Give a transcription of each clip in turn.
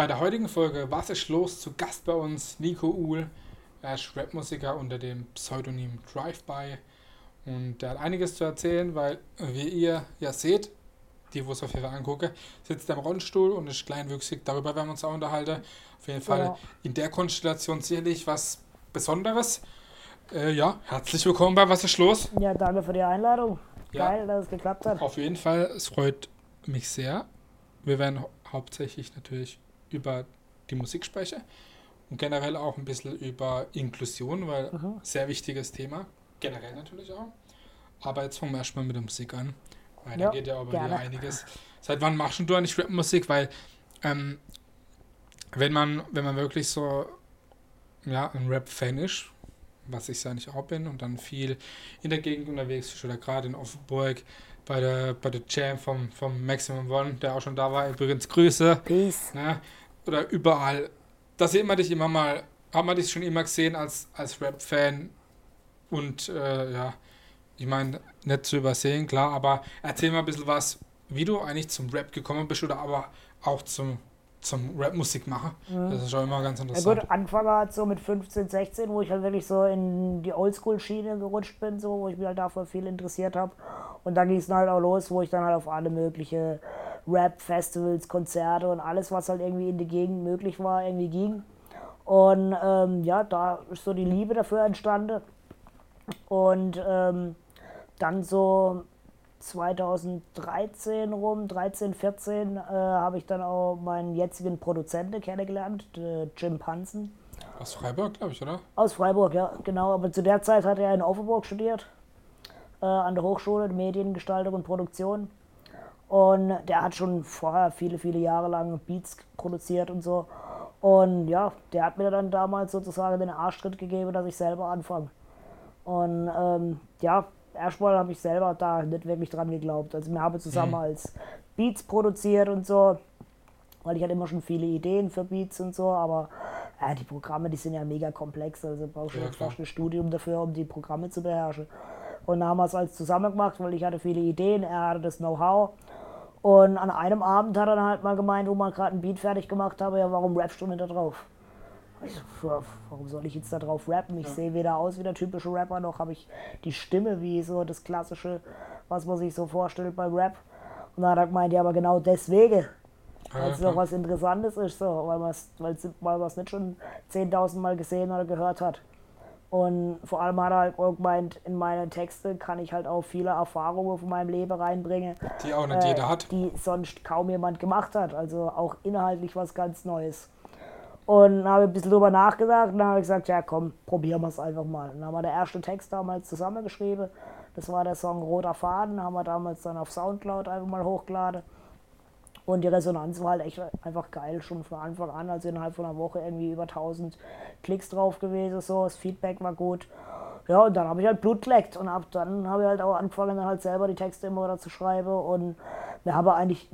Bei der heutigen Folge Was ist los? Zu Gast bei uns Nico Uhl. Er ist Rapmusiker unter dem Pseudonym Drive-By. Und der hat einiges zu erzählen, weil, wie ihr ja seht, die, wo es auf jeden Fall angucke, sitzt er im Rollstuhl und ist kleinwüchsig. Darüber werden wir uns auch unterhalten. Auf jeden Fall Ja. in der Konstellation sicherlich was Besonderes. Äh, ja, herzlich willkommen bei Was ist los? Ja, danke für die Einladung. Ja. Geil, dass es geklappt hat. Auf jeden Fall, es freut mich sehr. Wir werden hau- hauptsächlich natürlich über die Musik sprechen und generell auch ein bisschen über Inklusion, weil Mhm. sehr wichtiges Thema, generell natürlich auch. Aber jetzt fangen wir erstmal mit der Musik an, weil Ja, da geht ja aber gerne. wieder einiges. Seit wann machst du eigentlich Rapmusik? Weil ähm, wenn man wenn man wirklich so ja, ein Rap-Fan ist, was ich ja nicht auch bin und dann viel in der Gegend unterwegs ist oder gerade in Offenburg bei der, bei der Jam vom, vom Maximum One, der auch schon da war. Übrigens Grüße. Peace. Ne? Oder überall. Da sieht man dich immer mal, hat man dich schon immer gesehen als, als Rap-Fan und äh, ja, ich meine, nicht zu übersehen, klar, aber erzähl mal ein bisschen was, wie du eigentlich zum Rap gekommen bist oder aber auch zum, zum Rap-Musik machen. Das ist schon immer ganz Ja interessant. gut, Anfang halt so mit 15, 16, wo ich halt wirklich so in die Oldschool-Schiene gerutscht bin, so, wo ich mich halt dafür viel interessiert habe. Und dann ging es halt auch los, wo ich dann halt auf alle mögliche Rap-Festivals, Konzerte und alles, was halt irgendwie in der Gegend möglich war, irgendwie ging. Und ähm, ja, da ist so die Liebe dafür entstanden. Und ähm, dann so 2013 rum, 13, 14, äh, habe ich dann auch meinen jetzigen Produzenten kennengelernt, der Jim Pansen. Aus Freiburg, glaube ich, oder? Aus Freiburg, ja, genau. Aber zu der Zeit hat er in Offenburg studiert, äh, an der Hochschule Mediengestaltung und Produktion. Und der hat schon vorher viele, viele Jahre lang Beats produziert und so. Und ja, der hat mir dann damals sozusagen den Arschtritt gegeben, dass ich selber anfange. Und ähm, ja, erstmal habe ich selber da nicht wirklich dran geglaubt. Also wir haben zusammen als Beats produziert und so, weil ich hatte immer schon viele Ideen für Beats und so, aber äh, die Programme, die sind ja mega komplex, also brauchst du Ja, ja, fast ein Studium dafür, um die Programme zu beherrschen. Und dann haben wir es als zusammen gemacht, weil ich hatte viele Ideen, er hatte das Know-how. Und an einem Abend hat er dann halt mal gemeint, wo wir gerade ein Beat fertig gemacht haben, ja, warum rappst du nicht da drauf? Ich so, ja, warum soll ich jetzt da drauf rappen? Ich sehe weder aus wie der typische Rapper, noch habe ich die Stimme wie so das klassische, was man sich so vorstellt beim Rap. Und dann hat er gemeint, ja, aber genau deswegen, weil es Ja, doch was Interessantes ist, so, weil man es weil man's nicht schon 10.000 Mal gesehen oder gehört hat. Und vor allem hat er halt auch gemeint, in meine Texte kann ich halt auch viele Erfahrungen von meinem Leben reinbringen, die auch nicht äh, jeder hat. die sonst kaum jemand gemacht hat. Also auch inhaltlich was ganz Neues. Und habe ein bisschen drüber nachgedacht und dann habe ich gesagt, ja komm, probieren wir es einfach mal. Dann haben wir den ersten Text damals zusammengeschrieben. Das war der Song Roter Faden, haben wir damals dann auf Soundcloud einfach mal hochgeladen. Und die Resonanz war halt echt einfach geil, schon von Anfang an. Also innerhalb von einer Woche irgendwie über 1000 Klicks drauf gewesen, so. Das Feedback war gut. Ja, und dann habe ich halt Blut geleckt und ab dann habe ich halt auch angefangen, dann halt selber die Texte immer wieder zu schreiben. Und wir haben eigentlich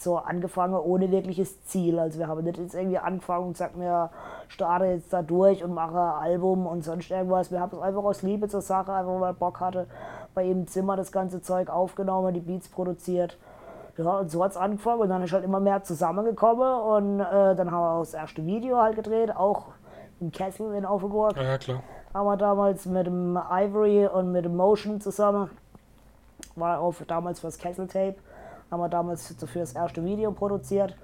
so angefangen ohne wirkliches Ziel. Also wir haben nicht jetzt irgendwie angefangen und gesagt, mir starte jetzt da durch und mache ein Album und sonst irgendwas. Wir haben es einfach aus Liebe zur Sache, einfach weil ich Bock hatte, bei ihm im Zimmer das ganze Zeug aufgenommen, die Beats produziert. Ja, und so hat es angefangen und dann ist halt immer mehr zusammengekommen und äh, dann haben wir auch das erste Video halt gedreht, auch im Kessel in Offenburg Ja, ja, klar. haben wir damals mit dem Ivory und mit dem Motion zusammen, war auch für- damals fürs Kessel Tape, haben wir damals für das erste Video produziert.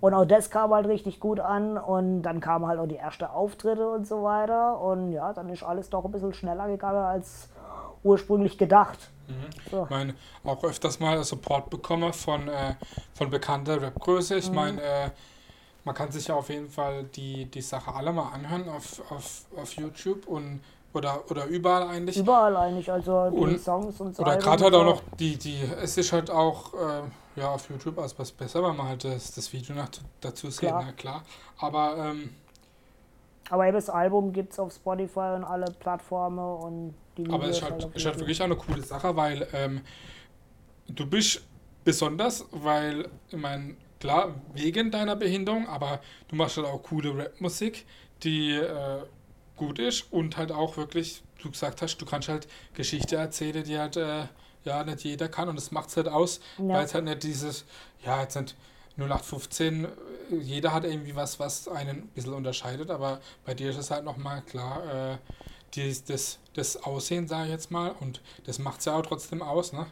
Und auch das kam halt richtig gut an und dann kamen halt auch die ersten Auftritte und so weiter. Und ja, dann ist alles doch ein bisschen schneller gegangen als ursprünglich gedacht. So. Ich meine, auch öfters mal Support bekomme von, äh, von bekannter Rapgröße. Mhm. Ich meine, äh, man kann sich ja auf jeden Fall die, die Sache alle mal anhören auf, auf, auf YouTube und oder, oder überall eigentlich. Überall eigentlich, also die Und- Songs und so. Oder gerade halt auch noch die, die, es ist halt auch äh, ja, auf YouTube als was besser, weil man halt das, das Video nach, dazu sieht, na klar. Aber ähm, Aber eben das Album gibt es auf Spotify und alle Plattformen und die Aber es ist halt, auf ist halt wirklich auch eine coole Sache, weil ähm, du bist besonders, weil, ich meine, klar, wegen deiner Behinderung, aber du machst halt auch coole Rapmusik, die äh, gut ist und halt auch wirklich, du gesagt hast, du kannst halt Geschichte erzählen, die halt äh, ja nicht jeder kann und das macht es halt aus, Ja. weil es halt nicht dieses, ja, jetzt nicht 0815, äh, jeder hat irgendwie was, was einen ein bisschen unterscheidet, aber bei dir ist es halt nochmal klar, äh, die, das, das Aussehen, sage ich jetzt mal, und das macht es ja auch trotzdem aus, ne?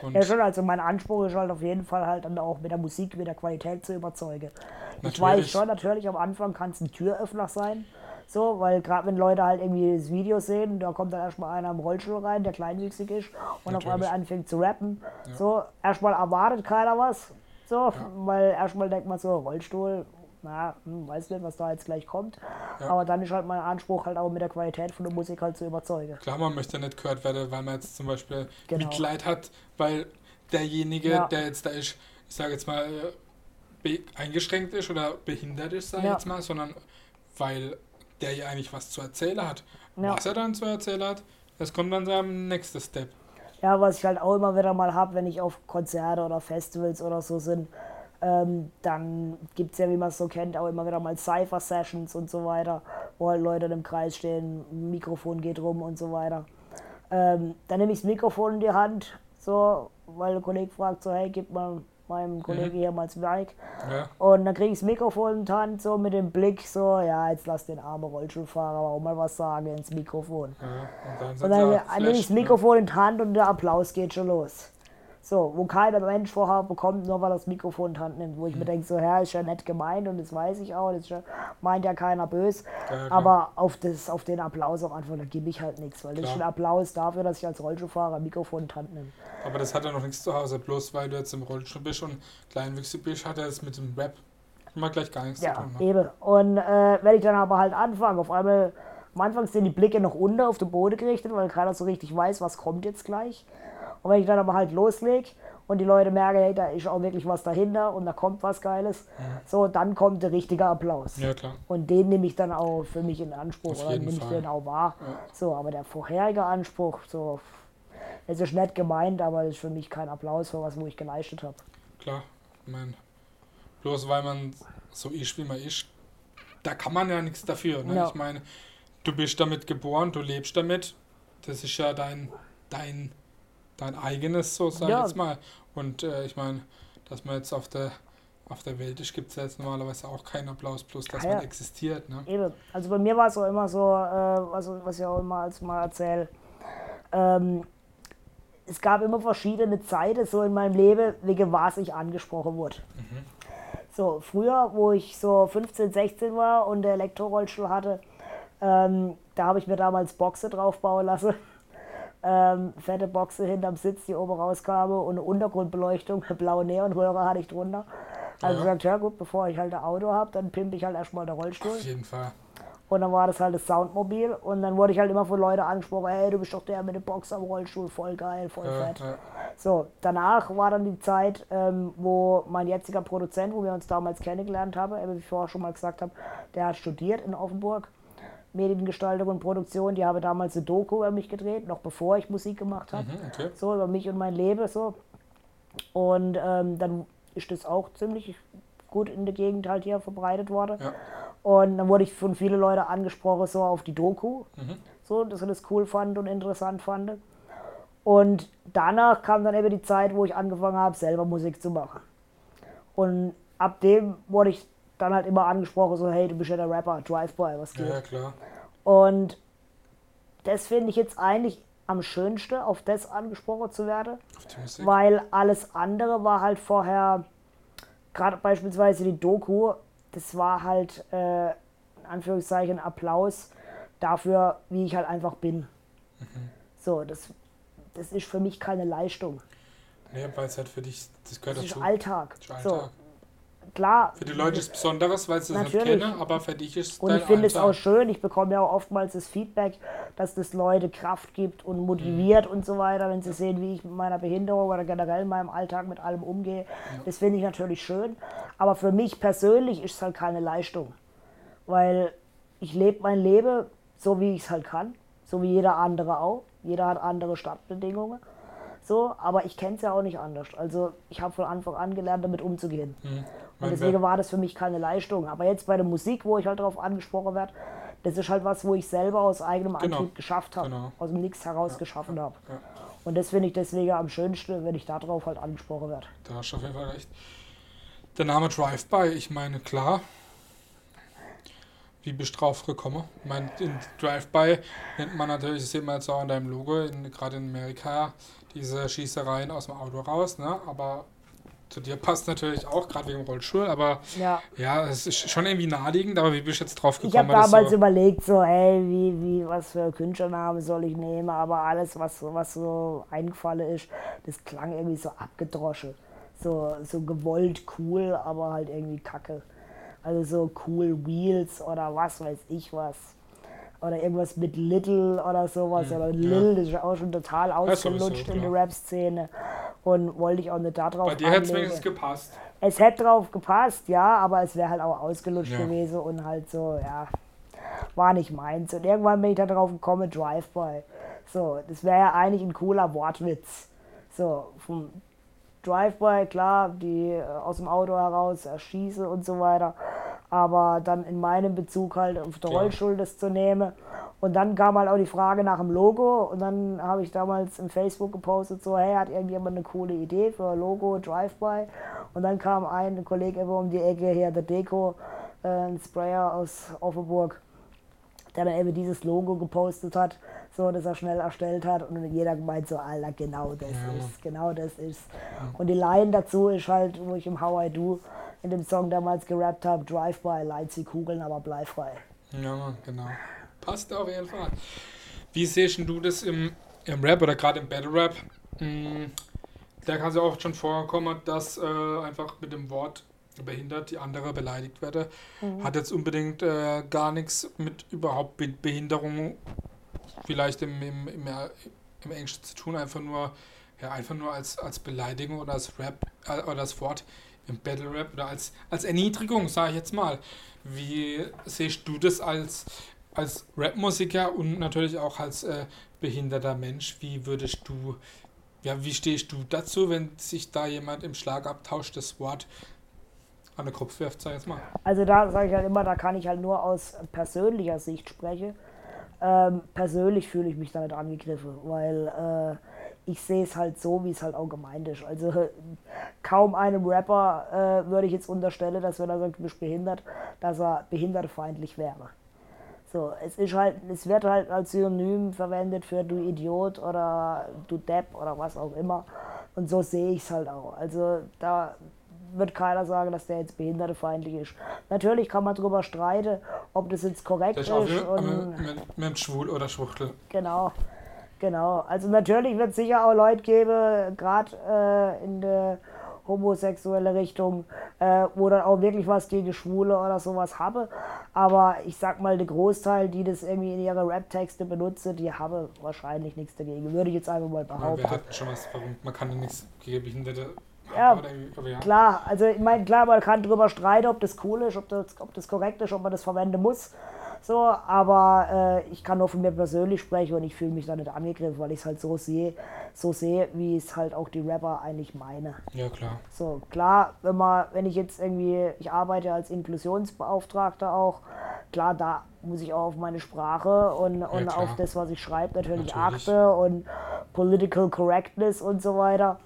Und ja, schon, also mein Anspruch ist halt auf jeden Fall halt dann auch mit der Musik, mit der Qualität zu überzeugen. Natürlich. Ich weiß schon, natürlich am Anfang kann es ein Türöffner sein, so, weil gerade wenn Leute halt irgendwie das Video sehen, da kommt dann erstmal einer im Rollstuhl rein, der kleinwüchsig ist und Natürlich. auf einmal anfängt zu rappen. Ja. So, erstmal erwartet keiner was. So, ja. weil erstmal denkt man so, Rollstuhl, na, hm, weiß nicht, was da jetzt gleich kommt. Ja. Aber dann ist halt mein Anspruch, halt auch mit der Qualität von der Musik halt zu überzeugen. Klar, man möchte nicht gehört werden, weil man jetzt zum Beispiel genau. Mitleid hat, weil derjenige, ja. der jetzt da ist, ich sage jetzt mal, eingeschränkt ist oder behindert ist, sage ich ja. jetzt mal, sondern weil der ja eigentlich was zu erzählen hat. Was er dann zu erzählen hat, das kommt dann seinem nächsten Step. Ja, was ich halt auch immer wieder mal habe, wenn ich auf Konzerte oder Festivals oder so sind, ähm, dann gibt es ja, wie man es so kennt, auch immer wieder mal Cypher-Sessions und so weiter, wo halt Leute im Kreis stehen, Mikrofon geht rum und so weiter. Ähm, dann nehme ich das Mikrofon in die Hand, so, weil der Kollege fragt so, hey, gib mal meinem mhm. Kollegen mhm. hier mal Mic. Ja. Und dann kriege ich das Mikrofon in die Hand, so mit dem Blick, so, ja, jetzt lass den armen Rollstuhlfahrer auch mal was sagen ins Mikrofon. Ja, und dann, dann nehme ich das Mikrofon ne? in die Hand und der Applaus geht schon los. So, wo keiner Mensch vorher bekommt, nur weil er das Mikrofon in die Hand nimmt. Wo ich mhm. mir denke, so, ja, ist ja nett gemeint und das weiß ich auch, das ja, meint ja keiner böse. Ja, aber auf, das, auf den Applaus am Anfang, da gebe ich halt nichts, weil klar. das ist ein Applaus dafür, dass ich als Rollstuhlfahrer ein Mikrofon in die Hand nehme. Aber das hat ja noch nichts zu Hause, bloß weil du jetzt im Rollstuhl bist und kleinwüchsig bist, hat er das mit dem Rap immer gleich gar nichts ja, zu tun. Ja, eben. Und äh, wenn ich dann aber halt anfange, auf einmal, am Anfang sind die Blicke noch unter auf den Boden gerichtet, weil keiner so richtig weiß, was kommt jetzt gleich. Und wenn ich dann aber halt loslege und die Leute merken, hey, da ist auch wirklich was dahinter und da kommt was Geiles, ja. so, dann kommt der richtige Applaus. Ja, klar. Und den nehme ich dann auch für mich in Anspruch, oder nehme ich den auch wahr. Ja. So, aber der vorherige Anspruch, so, es ist nett gemeint, aber es ist für mich kein Applaus für was, wo ich geleistet habe. Klar, ich meine, bloß weil man so ist, wie man ist, da kann man ja nichts dafür. Ne? Ja. Ich meine, du bist damit geboren, du lebst damit, das ist ja dein, dein dein eigenes, so sag ich ja. jetzt mal. Und äh, ich meine, dass man jetzt auf der auf der Welt ist, gibt es ja jetzt normalerweise auch keinen Applaus, plus dass ja, man existiert. Ne? Eben. Also bei mir war es auch immer so, äh, also, was ich auch immer als mal erzähle, ähm, es gab immer verschiedene Zeiten so in meinem Leben, wegen was ich angesprochen wurde. Mhm. So, früher, wo ich so 15, 16 war und der Elektrorollstuhl hatte, ähm, da habe ich mir damals Boxe draufbauen lassen ähm, fette Boxe hinterm Sitz, die oben rauskam und eine Untergrundbeleuchtung, eine blaue Neonröhre hatte ich drunter. Also ja. gesagt, ja gut, bevor ich halt ein Auto habe, dann pimpe ich halt erstmal den Rollstuhl. Auf jeden Fall. Und dann war das halt das Soundmobil und dann wurde ich halt immer von Leuten angesprochen, hey, du bist doch der mit dem Box am Rollstuhl, voll geil, voll ja, fett. Ja. So, danach war dann die Zeit, ähm, wo mein jetziger Produzent, wo wir uns damals kennengelernt haben, wie ich vorher schon mal gesagt habe, der hat studiert in Offenburg Mediengestaltung und Produktion, die habe damals eine Doku über mich gedreht, noch bevor ich Musik gemacht habe. Mhm, okay. So, über mich und mein Leben so. Und ähm, dann ist das auch ziemlich gut in der Gegend halt hier verbreitet worden. Ja. Und dann wurde ich von vielen Leuten angesprochen, so auf die Doku. Mhm. So, dass ich das cool fand und interessant fand. Und danach kam dann eben die Zeit, wo ich angefangen habe, selber Musik zu machen. Und ab dem wurde ich dann halt immer angesprochen, so, hey, du bist ja der Rapper, Drive-By, was geht? Ja, klar. Und das finde ich jetzt eigentlich am schönsten, auf das angesprochen zu werden, weil alles andere war halt vorher, gerade beispielsweise die Doku, das war halt, äh, in Anführungszeichen, Applaus dafür, wie ich halt einfach bin. Mhm. So, das, das ist für mich keine Leistung. Nee, weil es halt für dich, das gehört das dazu. Ist Alltag. Das ist Alltag. So, klar. Für die Leute ist es Besonderes, weil sie es nicht kennen, aber für dich ist es Und ich finde es auch schön, ich bekomme ja auch oftmals das Feedback, dass das Leute Kraft gibt und motiviert mhm. und so weiter, wenn sie sehen, wie ich mit meiner Behinderung oder generell in meinem Alltag mit allem umgehe. Ja. Das finde ich natürlich schön. Aber für mich persönlich ist es halt keine Leistung. Weil ich lebe mein Leben so, wie ich es halt kann. So wie jeder andere auch. Jeder hat andere Startbedingungen. So, aber ich kenne es ja auch nicht anders. Also ich habe von Anfang an gelernt, damit umzugehen. Mhm. Und deswegen war das für mich keine Leistung. Aber jetzt bei der Musik, wo ich halt darauf angesprochen werde, das ist halt was, wo ich selber aus eigenem genau. Antrieb geschafft habe, genau. aus dem Nichts heraus ja. geschaffen habe. Ja. Und das finde ich deswegen am schönsten, wenn ich darauf halt angesprochen werde. Da hast du auf jeden Fall recht. Der Name Drive-By, ich meine, klar. Wie bist du drauf gekommen? Ich meine, in Drive-By nennt man natürlich, das sieht man jetzt auch an deinem Logo, gerade in Amerika, diese Schießereien aus dem Auto raus, ne? Aber zu dir passt natürlich auch, gerade wegen Rollstuhl, aber Ja. ja, es ist schon irgendwie naheliegend, aber wie bist du jetzt drauf Ich gekommen? habe das damals so, überlegt, so, hey, wie, wie, was für Künstlername soll ich nehmen, aber alles, was, was so eingefallen ist, das klang irgendwie so abgedroschen. So, so gewollt cool, aber halt irgendwie kacke. Also so cool Wheels oder was weiß ich was. Oder irgendwas mit Little oder sowas. oder Lil, das ist ja auch schon total ausgelutscht in der. Rap-Szene. Und wollte ich auch nicht da drauf bei dir hätte es wenigstens gepasst. Es hätte drauf gepasst, ja, aber es wäre halt auch ausgelutscht Ja. gewesen und halt so, ja, war nicht meins. Und irgendwann bin ich da drauf gekommen, Drive-By. So, das wäre ja eigentlich ein cooler Wortwitz. So, vom Drive-By, klar, die äh, aus dem Auto heraus erschieße und so weiter. Aber dann in meinem Bezug halt auf der Klar. Rollstuhl das zu nehmen. Und dann kam halt auch die Frage nach dem Logo. Und dann habe ich damals im Facebook gepostet, so, hey, hat irgendjemand eine coole Idee für ein Logo, Drive-By? Und dann kam ein Kollege immer um die Ecke hier, der Deko, äh, ein Sprayer aus Offenburg, der dann eben dieses Logo gepostet hat, so das er schnell erstellt hat und jeder gemeint so, Alter, genau das Ja. ist, genau das ist. Und die Line dazu ist halt, wo ich im How I Do in dem Song damals gerappt habe, Drive-by, wie Kugeln, aber bleifrei. Ja, Mann, genau. Passt auf jeden Fall. Wie siehst du das im, im Rap oder gerade im Battle Rap? Mm, Da kann es ja auch schon vorkommen, dass äh, einfach mit dem Wort behindert die andere beleidigt werde. Hat jetzt unbedingt äh, gar nichts mit überhaupt Be Behinderung vielleicht im, im, im, im Englischen zu tun, einfach nur, ja, einfach nur als, als Beleidigung oder als Rap äh, oder als Wort im Battle Rap oder als, als Erniedrigung, sage ich jetzt mal. Wie siehst du das als, als Rap-Musiker und natürlich auch als äh, behinderter Mensch? Wie würdest du, ja, wie stehst du dazu, wenn sich da jemand im Schlagabtausch das Wort an den Kopf wirft, sag ich jetzt mal? Also da sage ich halt immer, da kann ich halt nur aus persönlicher Sicht sprechen. Ähm, persönlich fühle ich mich da nicht angegriffen, weil äh, ich sehe es halt so, wie es halt auch gemeint ist. Also kaum einem Rapper äh, würde ich jetzt unterstellen, dass wenn er sagt, du bist behindert, dass er behindertfeindlich wäre. So, es ist halt, es wird halt als Synonym verwendet für du Idiot oder du Depp oder was auch immer. Und so sehe ich es halt auch. Also da wird keiner sagen, dass der jetzt behindertefeindlich ist. Natürlich kann man darüber streiten, ob das jetzt korrekt Das ist. ist und mit, mit, mit Schwul oder Schwuchtel. Genau, genau. Also natürlich wird es sicher auch Leute geben, gerade äh, in der homosexuelle Richtung, äh, wo dann auch wirklich was gegen Schwule oder sowas habe. Aber ich sag mal, der Großteil, die das irgendwie in ihre Rap-Texte benutzen, die haben wahrscheinlich nichts dagegen. Würde ich jetzt einfach mal Ja, behaupten. wir hatten schon was, warum man kann ja nichts gegen Behinderte Ja, ja. Klar, also ich meine, klar, man kann drüber streiten, ob das cool ist, ob das, ob das korrekt ist, ob man das verwenden muss. So, aber äh, ich kann nur von mir persönlich sprechen und ich fühle mich da nicht angegriffen, weil ich es halt so sehe, so sehe, wie es halt auch die Rapper eigentlich meine. ja, klar. So, klar, wenn man, wenn ich jetzt irgendwie, ich arbeite als Inklusionsbeauftragter auch, klar, da muss ich auch auf meine Sprache und, und klar. auf das, was ich schreibe, natürlich, Natürlich. achte und Political Correctness und so weiter.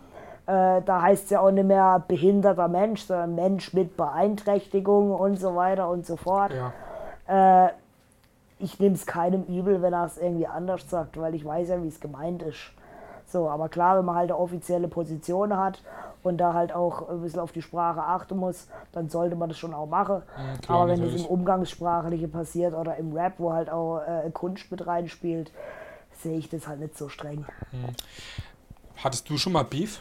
Äh, da heißt es ja auch nicht mehr behinderter Mensch, sondern Mensch mit Beeinträchtigung und so weiter und so fort. Ja. Äh, ich nehme es keinem übel, wenn er es irgendwie anders sagt, weil ich weiß ja, wie es gemeint ist. So, aber klar, wenn man halt eine offizielle Position hat und da halt auch ein bisschen auf die Sprache achten muss, dann sollte man das schon auch machen. Ja, klar, aber wenn es im Umgangssprachliche passiert oder im Rap, wo halt auch äh, Kunst mit reinspielt, sehe ich das halt nicht so streng. Hattest du schon mal Beef?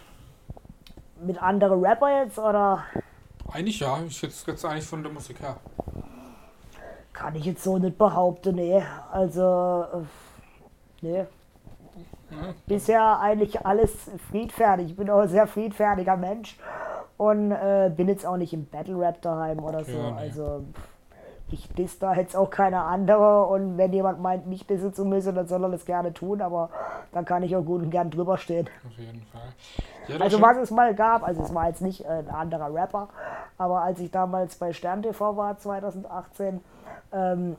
Mit anderen Rapper jetzt oder Eigentlich ja. Ich jetzt, jetzt eigentlich von der Musik her. kann ich jetzt so nicht behaupten, nee. Also, äh, nee. Ja. bisher eigentlich alles friedfertig. Ich bin auch ein sehr friedfertiger Mensch und äh, bin jetzt auch nicht im Battle Rap daheim oder so. Ja, nee. Also pff, ich diss da jetzt auch keine andere und wenn jemand meint, mich dissen zu müssen, dann soll er das gerne tun, aber dann kann ich auch gut und gern drüber stehen. Auf jeden Fall. Ja, Also was es mal gab, also es war jetzt nicht äh, ein anderer Rapper, aber als ich damals bei Stern TV war, 2018, ähm,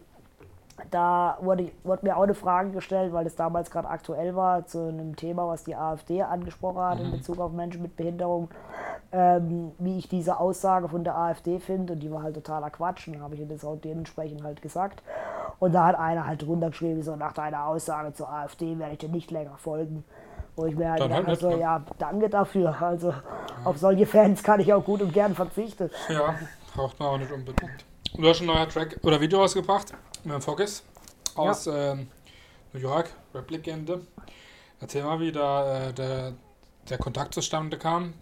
da wurde, wurde mir auch eine Frage gestellt, weil es damals gerade aktuell war, zu einem Thema, was die AfD angesprochen hat in Bezug auf Menschen mit Behinderung. ähm, wie ich diese Aussage von der AfD finde und die war halt totaler Quatsch und dann habe ich ihr das auch dementsprechend halt gesagt. Und da hat einer halt drunter geschrieben, so nach deiner Aussage zur AfD werde ich dir nicht länger folgen. Wo ich mir halt Dann halt dachte, so, ne? ja, danke dafür. Also auf solche Fans kann ich auch gut und gern verzichten. Ja, braucht man auch nicht unbedingt. Du hast ein neuer Track oder Video rausgebracht mit dem Focus aus ähm, New York, Rap-Legende. Erzähl mal, wie da äh, der, der Kontakt zustande kam.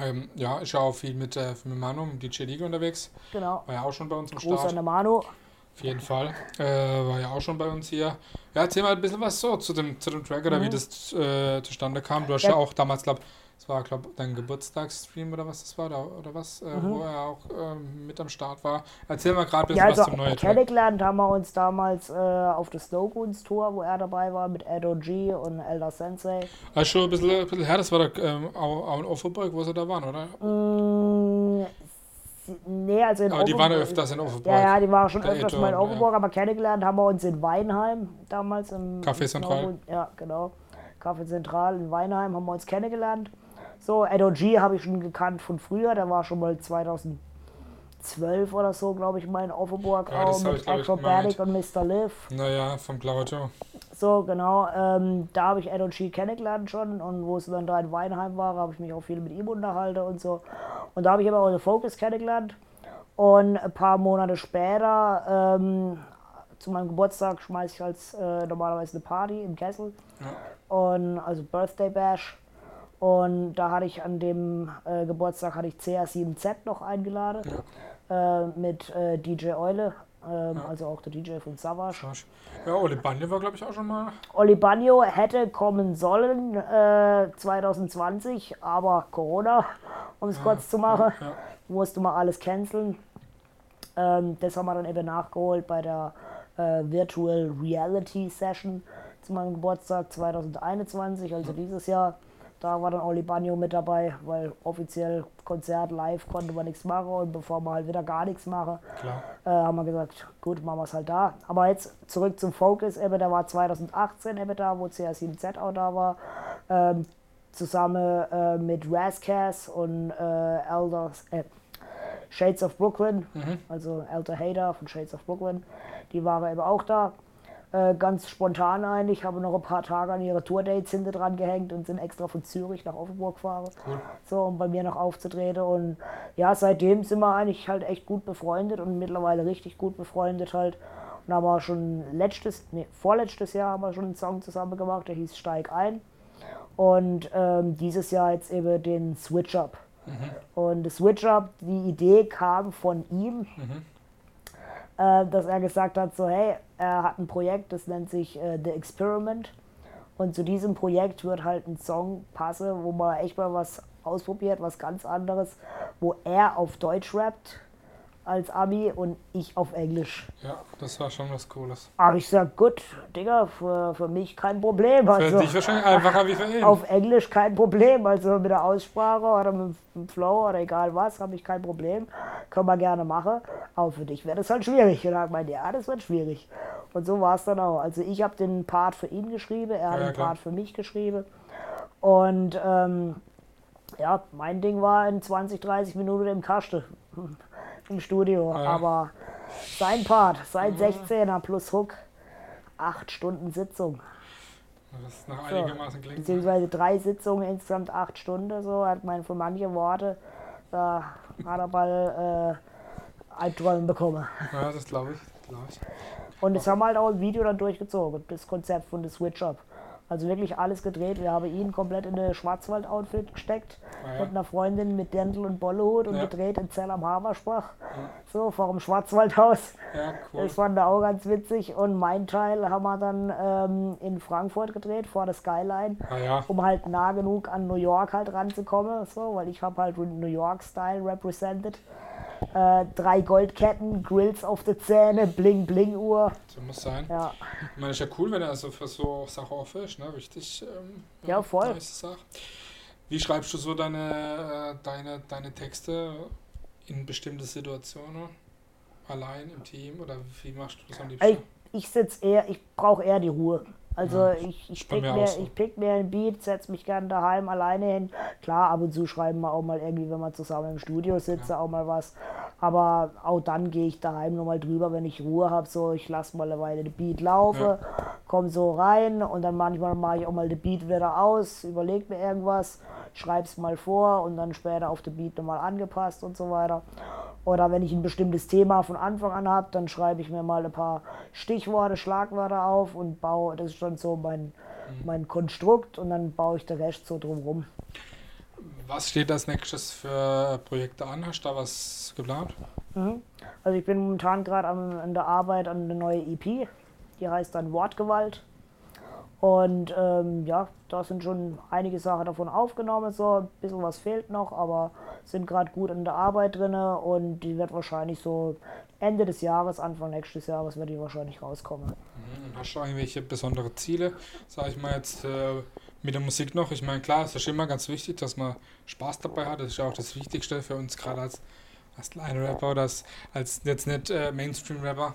Ähm, ja, ich ja auch viel mit, äh, mit Manu, mit DJ Liga unterwegs. Genau. War ja auch schon bei uns im Gruß Start. an der Manu. Auf jeden Fall. Äh, war ja auch schon bei uns hier. Ja, erzähl mal ein bisschen was so zu dem, zu dem Track oder wie das äh, zustande kam. Du hast ja, Ja. auch damals, glaube es war, glaube dein Geburtstagsstream oder was das war, oder, oder was, äh, wo er auch ähm, mit am Start war. Erzähl mal gerade ein bisschen Ja, also was zum neuen kennengelernt haben wir uns damals äh, auf der Snowgoons Tour, wo er dabei war mit Ed OG und Elder Sensei. Ist schon ein bisschen, ein bisschen her, das war doch ähm, auch, in Offenburg, wo sie da waren, oder? Mm, nee, also in Aber die waren ja öfters in Offenburg. Ja, ja, die waren schon öfters Eton, mal in ja. Offenburg, aber kennengelernt haben wir uns in Weinheim damals. Im, Café Zentral. Ja, genau. Café Zentral in Weinheim haben wir uns kennengelernt. So, Ed OG habe ich schon gekannt von früher, der war schon mal 2012 oder so, glaube ich, mal in Offenburg Ja, auch mit Acrobatic und Mr. Liv. Naja, vom Claudio. So, genau. Ähm, da habe ich Ed G kennengelernt schon und wo es dann da in Weinheim war, habe ich mich auch viel mit ihm unterhalten und so. Und da habe ich aber auch den Focus kennengelernt. Und ein paar Monate später, ähm, zu meinem Geburtstag, schmeiße ich als äh, normalerweise eine Party im Kessel. Und also Birthday Bash. Und da hatte ich an dem äh, Geburtstag hatte ich CR7Z noch eingeladen. Äh, mit äh, DJ Eule, ähm, also auch der DJ von Savage. Ja, Ole Bande war, glaube ich, auch schon mal. Oli Bagno hätte kommen sollen äh, 2020, aber Corona, um es kurz zu machen, ja. musste man alles canceln. Ähm, das haben wir dann eben nachgeholt bei der äh, Virtual Reality Session zu meinem Geburtstag 2021, also dieses Jahr. Da war dann Oli Bagno mit dabei, weil offiziell Konzert live konnte man nichts machen und bevor wir halt wieder gar nichts machen, Klar. äh, haben wir gesagt, gut, machen wir es halt da. Aber jetzt zurück zum Focus, eben, der war 2018 eben da, wo CR7Z auch da war, ähm, zusammen äh, mit Razcast und äh, Elders, äh, Shades of Brooklyn, also Elder Hater von Shades of Brooklyn, die waren eben auch da. Äh, ganz spontan eigentlich, habe noch ein paar Tage an ihre Tourdates hinter dran gehängt und sind extra von Zürich nach Offenburg gefahren, Cool. so um bei mir noch aufzutreten. Und ja, seitdem sind wir eigentlich halt echt gut befreundet und mittlerweile richtig gut befreundet halt. Und haben wir schon letztes, nee, vorletztes Jahr haben wir schon einen Song zusammen gemacht, der hieß Steig ein. Und ähm, dieses Jahr jetzt eben den Switch Up. Und das Switch Up, die Idee kam von ihm, äh, dass er gesagt hat, so hey, er hat ein Projekt, das nennt sich äh, The Experiment. Und zu diesem Projekt wird halt ein Song passen, wo man echt mal was ausprobiert, was ganz anderes, wo er auf Deutsch rappt als Ami und ich auf Englisch. Ja, das war schon was Cooles. Aber ich sag, gut, Digga, für, für mich kein Problem. Für Also, dich wahrscheinlich einfacher wie für ihn. auf Englisch kein Problem. Also mit der Aussprache oder mit dem Flow oder egal was, habe ich kein Problem. Können wir gerne machen. Aber für dich wäre das halt schwierig. Und hat man, ja, das wird schwierig. Und so war es dann auch. Also ich habe den Part für ihn geschrieben, er hat Ja, den klar. Part für mich geschrieben. Und ähm, ja, mein Ding war in 20, 30 Minuten im Kasten. Im Studio. Ah, ja. Aber sein Part, sein 16er plus Hook, acht Stunden Sitzung. Das nach So, einigermaßen klingt. beziehungsweise drei Sitzungen, insgesamt acht Stunden. So hat man für manche Worte, da hat er bald äh, Albträume bekommen. Ja, das glaube ich. Glaub ich. Und das haben wir halt auch im Video dann durchgezogen, das Konzept von The Switch Up. Also wirklich alles gedreht. Wir haben ihn komplett in eine Schwarzwald-Outfit gesteckt. Ah, ja. Mit einer Freundin mit Dental und Bollehut und Ja. gedreht in Zell am Haversbach. So, vor dem Schwarzwaldhaus. Ja, cool. Das fand er auch ganz witzig. Und mein Teil haben wir dann ähm, in Frankfurt gedreht, vor der Skyline Ah ja, um halt nah genug an New York halt ranzukommen, so, weil ich habe halt New York Style represented. Äh, drei Goldketten, Grills auf der Zähne, Bling Bling Uhr. so muss sein. Ja, Ich meine, ist ja cool, wenn er also für so Sachen offen ist, ne? Richtig. Ähm, Ja, voll. Wie schreibst du so deine, äh, deine, deine Texte in bestimmte Situationen? Allein im Team oder wie machst du das am liebsten? ich, ich sitz eher, ich brauche eher die Ruhe. Also Ja, ich, ich, pick mir mir, so. ich pick mir ein Beat, setz mich gern daheim alleine hin. Klar, ab und zu schreiben wir auch mal irgendwie, wenn wir zusammen im Studio sitzen, ja. auch mal was. Aber auch dann gehe ich daheim nochmal drüber, wenn ich Ruhe habe. So, ich lasse mal eine Weile den Beat laufen, ja. komme so rein und dann manchmal mache ich auch mal den Beat wieder aus, überlege mir irgendwas, schreibe es mal vor und dann später auf den Beat nochmal angepasst und so weiter. Oder wenn ich ein bestimmtes Thema von Anfang an habe, dann schreibe ich mir mal ein paar Stichworte, Schlagwörter auf und baue, das ist dann so mein, mhm. mein Konstrukt und dann baue ich den Rest so drumherum. Was steht als nächstes für Projekte an? Hast du da was geplant? Mhm. Also ich bin momentan gerade an der Arbeit an eine neue EP. Die heißt dann Wortgewalt. Und ähm, ja, da sind schon einige Sachen davon aufgenommen. So ein bisschen was fehlt noch, aber sind gerade gut in der Arbeit drin. Und die wird wahrscheinlich so Ende des Jahres, Anfang nächstes Jahres, wird die wahrscheinlich rauskommen. Mhm. Hast du irgendwelche besondere Ziele, sag ich mal jetzt, äh, mit der Musik noch. Ich meine, klar, es ist immer ganz wichtig, dass man Spaß dabei hat. Das ist ja auch das Wichtigste für uns, gerade als, als kleiner Rapper oder als, als jetzt nicht äh, Mainstream-Rapper.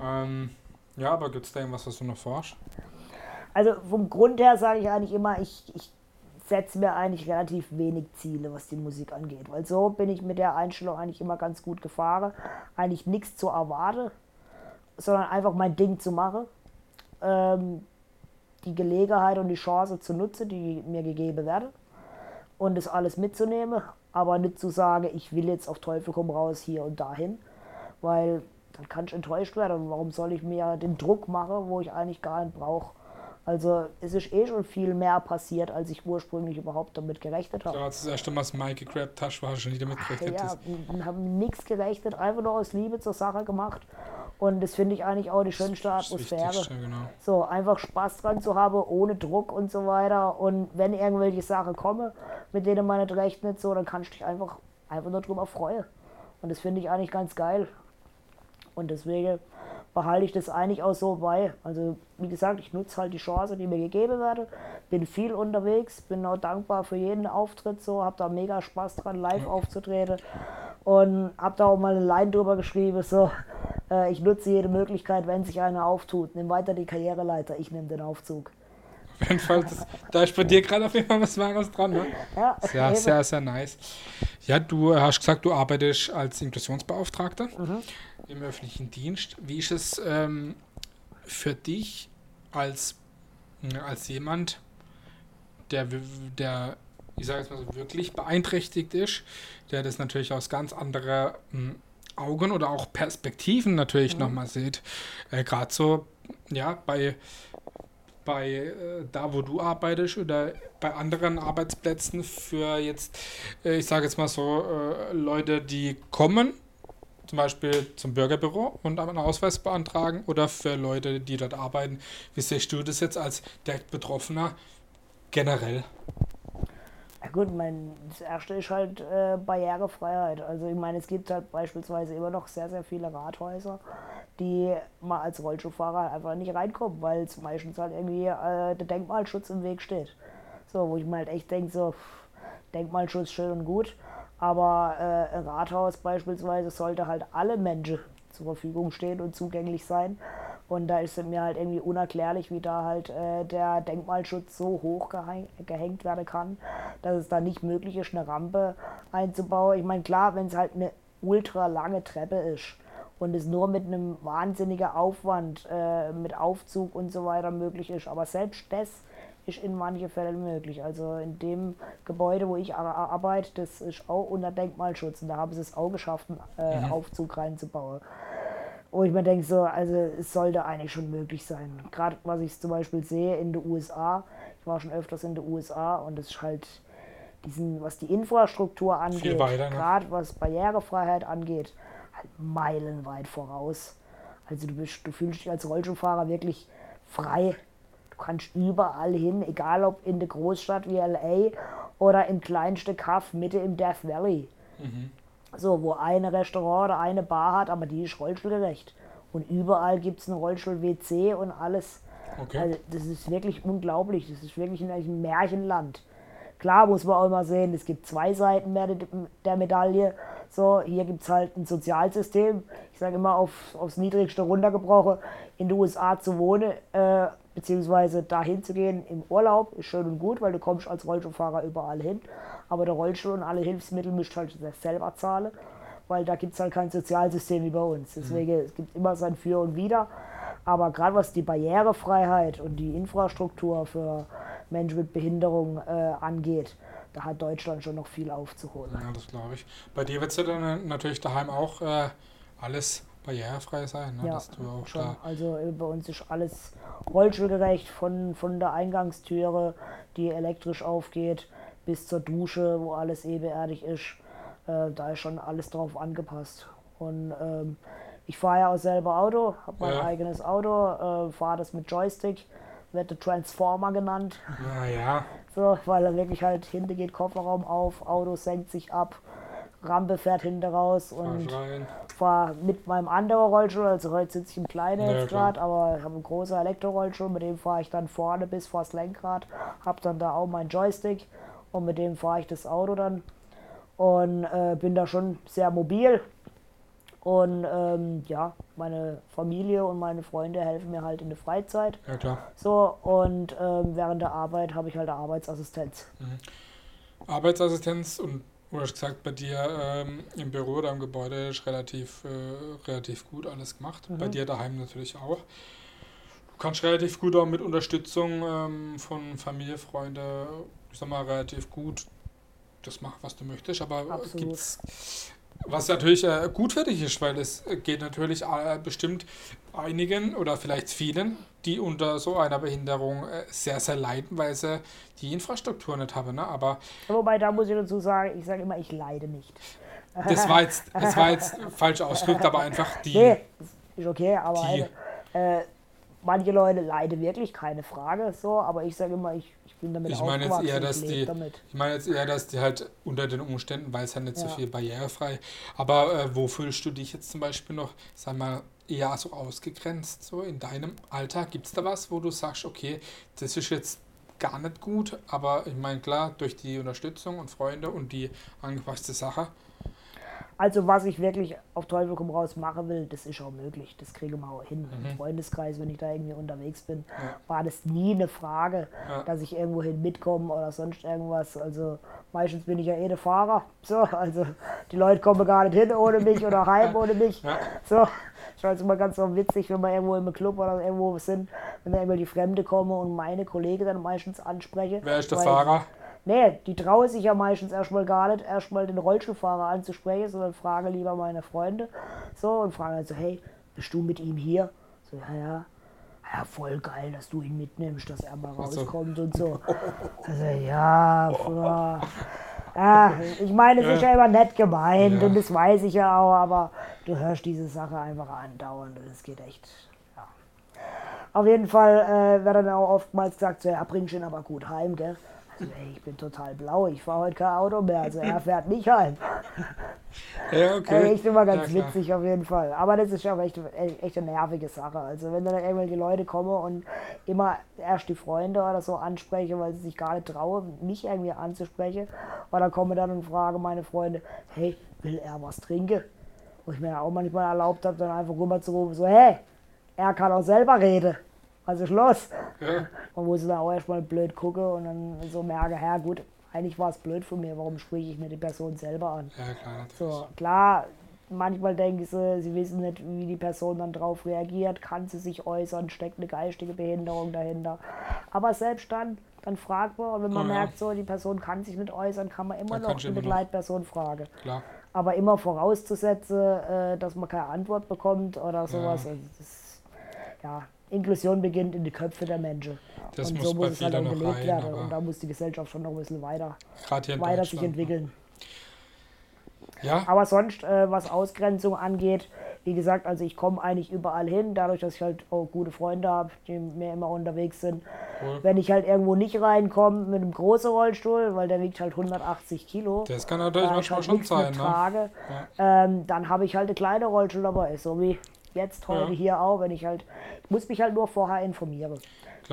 Ähm, ja, aber gibt es da irgendwas, was du noch forschst? Also vom Grund her sage ich eigentlich immer, ich, ich setze mir eigentlich relativ wenig Ziele, was die Musik angeht. Weil so bin ich mit der Einstellung eigentlich immer ganz gut gefahren. Eigentlich nichts zu erwarten, sondern einfach mein Ding zu machen. Ähm, die Gelegenheit und die Chance zu nutzen, die mir gegeben werden und das alles mitzunehmen, aber nicht zu sagen, ich will jetzt auf Teufel komm raus hier und dahin, weil dann kann ich enttäuscht werden. Warum soll ich mir den Druck machen, wo ich eigentlich gar nicht brauche? Also es ist eh schon viel mehr passiert, als ich ursprünglich überhaupt damit gerechnet habe. Ja, das erste Mal das Mike gegrabt hast, war schon nicht damit gerechnet. Ja, wir haben nichts gerechnet, einfach nur aus Liebe zur Sache gemacht. Und das finde ich eigentlich auch die schönste Atmosphäre. Genau. So, einfach Spaß dran zu haben, ohne Druck und so weiter. Und wenn irgendwelche Sachen kommen, mit denen man nicht rechnet, so, dann kannst du dich einfach, einfach nur drüber freuen. Und das finde ich eigentlich ganz geil. Und deswegen behalte ich das eigentlich auch so bei. Also, wie gesagt, ich nutze halt die Chance, die mir gegeben wird. Bin viel unterwegs, bin auch dankbar für jeden Auftritt, so, habe da mega Spaß dran, live aufzutreten. Und habe da auch mal eine Line drüber geschrieben, so, äh, ich nutze jede Möglichkeit, wenn sich eine auftut. Nimm weiter die Karriereleiter, ich nehme den Aufzug. Auf jeden Fall, das, da ist bei dir gerade auf jeden Fall was Wahres dran. Ne? Ja, sehr, sehr, sehr nice. Ja, du hast gesagt, du arbeitest als Inklusionsbeauftragter mhm. im öffentlichen Dienst. Wie ist es ähm, für dich als, als jemand, der, der ich sage jetzt mal so, wirklich beeinträchtigt ist, der das natürlich aus ganz anderer hm, Augen oder auch Perspektiven natürlich mhm. nochmal sieht. Äh, Gerade so, ja, bei, bei äh, da, wo du arbeitest oder bei anderen Arbeitsplätzen für jetzt, äh, ich sage jetzt mal so, äh, Leute, die kommen, zum Beispiel zum Bürgerbüro und einen Ausweis beantragen oder für Leute, die dort arbeiten. Wie siehst du das jetzt als direkt Betroffener generell? Ja gut, mein, das erste ist halt äh, Barrierefreiheit. Also ich meine, es gibt halt beispielsweise immer noch sehr, sehr viele Rathäuser, die mal als Rollschuhfahrer einfach nicht reinkommen, weil es meistens halt irgendwie äh, der Denkmalschutz im Weg steht. So, wo ich mir halt echt denke, so, Denkmalschutz schön und gut, aber äh, ein Rathaus beispielsweise sollte halt alle Menschen zur Verfügung stehen und zugänglich sein. Und da ist es mir halt irgendwie unerklärlich, wie da halt äh, der Denkmalschutz so hoch gehängt werden kann, dass es da nicht möglich ist, eine Rampe einzubauen. Ich meine, klar, wenn es halt eine ultra lange Treppe ist und es nur mit einem wahnsinnigen Aufwand, äh, mit Aufzug und so weiter möglich ist, aber selbst das ist in manchen Fällen möglich. Also in dem Gebäude, wo ich arbeite, das ist auch unter Denkmalschutz und da haben sie es auch geschafft, einen äh, mhm. Aufzug reinzubauen wo ich mir denke, so, also es sollte eigentlich schon möglich sein. Gerade was ich zum Beispiel sehe in den USA, ich war schon öfters in den USA und es ist halt diesen, was die Infrastruktur angeht, ne? gerade was Barrierefreiheit angeht, halt meilenweit voraus. Also du, bist, du fühlst dich als Rollstuhlfahrer wirklich frei. Du kannst überall hin, egal ob in der Großstadt wie LA oder im kleinsten Kaff Mitte im Death Valley. Mhm. So, wo eine Restaurant oder eine Bar hat, aber die ist rollstuhlgerecht. Und überall gibt es ein Rollstuhl-WC und alles. Okay. Also, das ist wirklich unglaublich. Das ist wirklich ein Märchenland. Klar muss man auch immer sehen, es gibt zwei Seiten mehr der Medaille. So, hier gibt es halt ein Sozialsystem. Ich sage immer auf, aufs Niedrigste runtergebrochen. In den USA zu wohnen, äh, beziehungsweise dahin zu gehen im Urlaub, ist schön und gut, weil du kommst als Rollstuhlfahrer überall hin. Aber der Rollstuhl und alle Hilfsmittel müsst halt selber zahlen, weil da gibt es halt kein Sozialsystem wie bei uns. Deswegen es gibt immer sein Für und Wider. Aber gerade was die Barrierefreiheit und die Infrastruktur für Menschen mit Behinderung äh, angeht, da hat Deutschland schon noch viel aufzuholen. Ja, das glaube ich. Bei dir wird es ja dann natürlich daheim auch äh, alles barrierefrei sein, ne? Ja, dass du auch schon. da Also äh, bei uns ist alles rollstuhlgerecht, von, von der Eingangstüre, die elektrisch aufgeht, bis zur Dusche, wo alles ebenerdig ist. Äh, da ist schon alles drauf angepasst. Und ähm, ich fahre ja auch selber Auto, habe mein Ja. eigenes Auto, äh, fahre das mit Joystick, wird der Transformer genannt. Naja, So, weil er wirklich halt hinten geht Kofferraum auf, Auto senkt sich ab, Rampe fährt hinten raus und fahre mit meinem anderen Rollstuhl, also heute sitze ich im kleinen Ja, jetzt gerade, aber ich habe einen großen Elektrorollstuhl, mit dem fahre ich dann vorne bis vors Lenkrad, habe dann da auch meinen Joystick und mit dem fahre ich das Auto dann und äh, bin da schon sehr mobil. Und ähm, ja, meine Familie und meine Freunde helfen mir halt in der Freizeit. Ja klar. So, und ähm, während der Arbeit habe ich halt eine Arbeitsassistenz. Arbeitsassistenz und du hast gesagt, bei dir ähm, im Büro oder im Gebäude ist relativ, äh, relativ gut alles gemacht. Bei dir daheim natürlich auch. Du kannst relativ gut auch mit Unterstützung ähm, von Familie, Freunde, ich sag mal, relativ gut das machen, was du möchtest. Aber Absolut. gibt's was natürlich äh, gut für dich ist, weil es geht natürlich äh, bestimmt einigen oder vielleicht vielen, die unter so einer Behinderung äh, sehr, sehr leiden, weil sie die Infrastruktur nicht haben. Ne? Aber Wobei, da muss ich dazu sagen, ich sage immer, ich leide nicht. das war jetzt, das war jetzt falsch ausgedrückt, aber einfach die. Nee, ist okay, aber Die- äh, manche Leute leiden wirklich, keine Frage, so, aber ich sage immer, ich, ich bin damit Ich meine jetzt eher, dass die, damit. ich meine jetzt eher, dass die halt unter den Umständen, weil es ja nicht so Ja. viel barrierefrei. Aber äh, wo fühlst du dich jetzt zum Beispiel noch, sag mal, eher so ausgegrenzt, so in deinem Alltag? Gibt es da was, wo du sagst, okay, das ist jetzt gar nicht gut, aber ich meine, klar, durch die Unterstützung und Freunde und die angepasste Sache. Also was ich wirklich auf Teufel komm raus machen will, das ist auch möglich. Das kriege wir auch hin. Mhm. Im Freundeskreis, wenn ich da irgendwie unterwegs bin, war das nie eine Frage, Ja. dass ich irgendwo hin mitkomme oder sonst irgendwas. Also meistens bin ich ja eh der Fahrer. So, also die Leute kommen gar nicht hin ohne mich oder heim ohne mich. Ja. So, ich weiß immer ganz so witzig, wenn wir irgendwo im Club oder irgendwo sind, wenn da irgendwelche Fremde kommen und meine Kollegen dann meistens anspreche. Wer ist der Fahrer? Nee, die trauen sich ja meistens erstmal gar nicht, erstmal den Rollstuhlfahrer anzusprechen, sondern fragen lieber meine Freunde. So, und fragen halt so, hey, bist du mit ihm hier? So, ja, ja. Ja, voll geil, dass du ihn mitnimmst, dass er mal rauskommt und so. Also, ja, ja, ich meine, es ist ja immer nett gemeint Ja. und das weiß ich ja auch, aber du hörst diese Sache einfach andauernd und es geht echt, ja. Auf jeden Fall äh, wird dann auch oftmals gesagt, so, ja, bringst ihn aber gut heim, gell? Also, ey, ich bin total blau, ich fahre heute kein Auto mehr, also er fährt mich heim. Ja, okay. Äh, echt immer ganz Ja, witzig auf jeden Fall. Aber das ist ja auch echt, echt eine nervige Sache. Also wenn dann irgendwelche Leute kommen und immer erst die Freunde oder so ansprechen, weil sie sich gar nicht trauen, mich irgendwie anzusprechen. Oder kommen dann und fragen meine Freunde, hey, will er was trinken? Wo ich mir auch manchmal erlaubt habe, dann einfach rüberzurufen, so, hey, er kann auch selber reden. Was ist los? Ja. Man muss dann auch erstmal blöd gucken und dann so merke, ja gut, eigentlich war es blöd von mir, warum spreche ich nicht die Person selber an? ja, klar, natürlich. So, klar, manchmal denken sie, sie wissen nicht, wie die Person dann darauf reagiert, kann sie sich äußern, steckt eine geistige Behinderung dahinter. Aber selbst dann, dann fragt man, und wenn man Ja, ja. merkt, so, die Person kann sich nicht äußern, kann man immer Dann noch noch. Begleitperson fragen. Klar. Aber immer vorauszusetzen, äh, dass man keine Antwort bekommt oder sowas, also das, ja, Inklusion beginnt in die Köpfe der Menschen. Das und muss so muss es halt auch noch gelebt werden. Und da muss die Gesellschaft schon noch ein bisschen weiter, weiter sich entwickeln. Ja, Aber sonst, äh, was Ausgrenzung angeht, wie gesagt, also ich komme eigentlich überall hin, dadurch, dass ich halt auch gute Freunde habe, die mit mir immer unterwegs sind. Cool. Wenn ich halt irgendwo nicht reinkomme mit einem großen Rollstuhl, weil der wiegt halt 180 Kilo, das kann natürlich manchmal halt schon sein. Ne? trage, ähm, dann habe ich halt eine kleine Rollstuhl dabei, so wie jetzt heute Ja. hier auch, wenn ich halt, ich muss mich halt nur vorher informieren.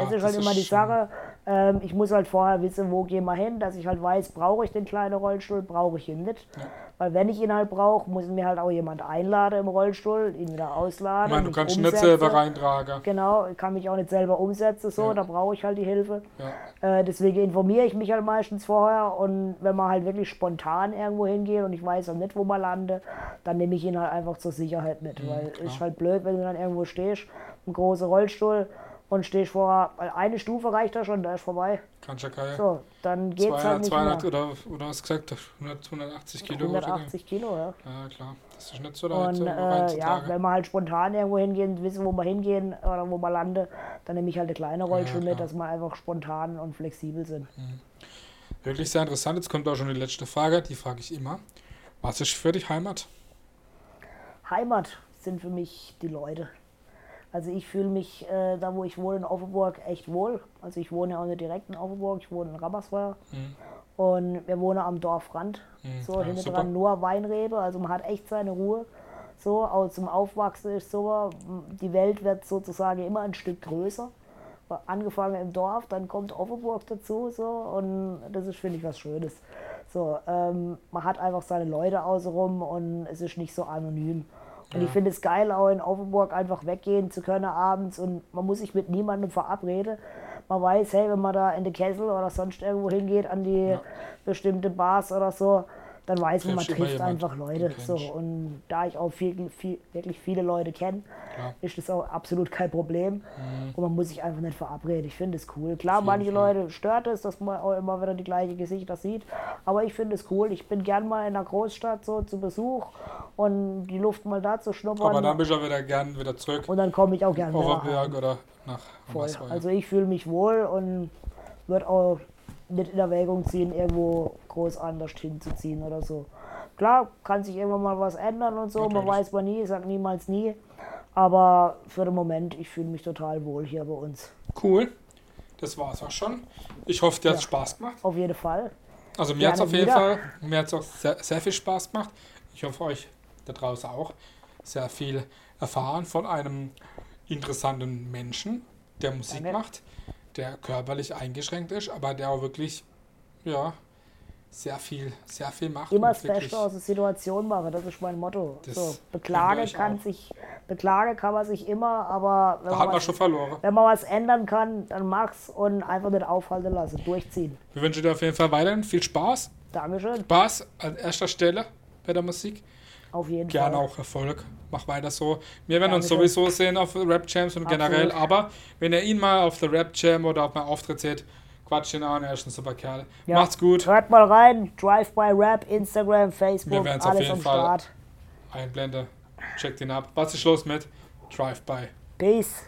Klar. Das ist halt das immer die schon- Sache. Ähm, ich muss halt vorher wissen, wo gehen wir hin, dass ich halt weiß, brauche ich den kleinen Rollstuhl, brauche ich ihn nicht. Ja. Weil wenn ich ihn halt brauche, muss mir halt auch jemand einladen im Rollstuhl, ihn wieder Ich ausladen. meine, du kannst ihn nicht selber reintragen. Genau, ich kann mich auch nicht selber umsetzen, so, Ja. da brauche ich halt die Hilfe. Ja. Äh, deswegen informiere ich mich halt meistens vorher und wenn man halt wirklich spontan irgendwo hingeht und ich weiß auch nicht, wo man lande, dann nehme ich ihn halt einfach zur Sicherheit mit. weil klar. ist halt blöd, wenn du dann irgendwo stehst, ein großer Rollstuhl und stehst vor, weil eine Stufe reicht da schon, da ist vorbei. Kannst ja keine So, dann geht's 200, halt nicht 200 mehr. oder, oder hast du gesagt, 100, 180 Kilo. 180 Kilo, ja. Ja, klar. Das ist nicht so leicht Und so äh, ja, reinzutragen. wenn wir halt spontan irgendwo hingehen, wissen, wo wir hingehen oder wo wir landen, dann nehme ich halt eine kleine Rollstuhl klar. mit, dass wir einfach spontan und flexibel sind. Wirklich sehr interessant. Jetzt kommt auch schon die letzte Frage, die frage ich immer. Was ist für dich Heimat? Heimat sind für mich die Leute. Also ich fühle mich äh, da, wo ich wohne, in Offenburg, echt wohl. Also ich wohne ja auch nicht direkt in Offenburg, ich wohne in Rappersweier. Mhm. Und wir wohnen am Dorfrand. Mhm, So, ja, hinten super. dran nur Weinrebe, also man hat echt seine Ruhe. So, auch zum Aufwachsen ist so, die Welt wird sozusagen immer ein Stück größer. Angefangen im Dorf, dann kommt Offenburg dazu, so, und das ist, finde ich, was Schönes. So, ähm, man hat einfach seine Leute außenrum und es ist nicht so anonym. Und Ja. ich finde es geil, auch in Offenburg einfach weggehen zu können abends und man muss sich mit niemandem verabreden. Man weiß, hey, wenn man da in den Kessel oder sonst irgendwo hingeht, an die Ja. bestimmte Bars oder so, dann weiß man, man trifft einfach Leute. So, und da ich auch viel, viel, wirklich viele Leute kenne, Klar. ist das auch absolut kein Problem. Und man muss sich einfach nicht verabreden. Ich finde es cool. Klar, manche Fall. Leute stört es, dass man auch immer wieder die gleichen Gesichter sieht. Aber ich finde es cool. Ich bin gern mal in einer Großstadt so zu Besuch und die Luft mal da zu schnuppern. Aber dann bist du auch wieder gern wieder zurück und dann komme ich auch gerne wieder heim. oder nach Voll. Also ich fühle mich wohl und würde auch nicht in Erwägung ziehen, irgendwo groß anders hinzuziehen oder so. Klar, kann sich irgendwann mal was ändern und so, man Natürlich. weiß man nie, sagt niemals nie. Aber für den Moment, ich fühle mich total wohl hier bei uns. Cool. Das war's auch schon. Ich hoffe, dir hat Ja. Spaß gemacht. Auf jeden Fall. Also mir hat es auf jeden wieder. Fall, mir hat's auch sehr, sehr viel Spaß gemacht. Ich hoffe euch da draußen auch sehr viel erfahren von einem interessanten Menschen, der Musik Danke. macht, der körperlich eingeschränkt ist, aber der auch wirklich, ja, sehr viel, sehr viel macht. Immer das Beste aus der Situation machen, das ist mein Motto. So, beklage kann auch. sich, beklage kann man sich immer, aber wenn Da man, hat man was, schon verloren. wenn man was ändern kann, dann mach's und einfach nicht aufhalten lassen, durchziehen. Wir wünschen dir auf jeden Fall weiterhin viel Spaß. Dankeschön, Spaß an erster Stelle bei der Musik. auf jeden Gerne Fall. auch Erfolg. Mach weiter so. Wir werden uns Dankeschön. sowieso sehen auf Rap Jams und generell. Absolut. Aber wenn ihr ihn mal auf der Rap Jam oder auf meinem Auftritt seht, quatscht ihn an. Er ist ein super Kerl. Ja. Macht's gut. Hört mal rein, Drive by Rap, Instagram, Wir Facebook, werden's auf jeden Fall- Start. Einblende. Checkt ihn ab. Was ist los mit Drive-By? Peace.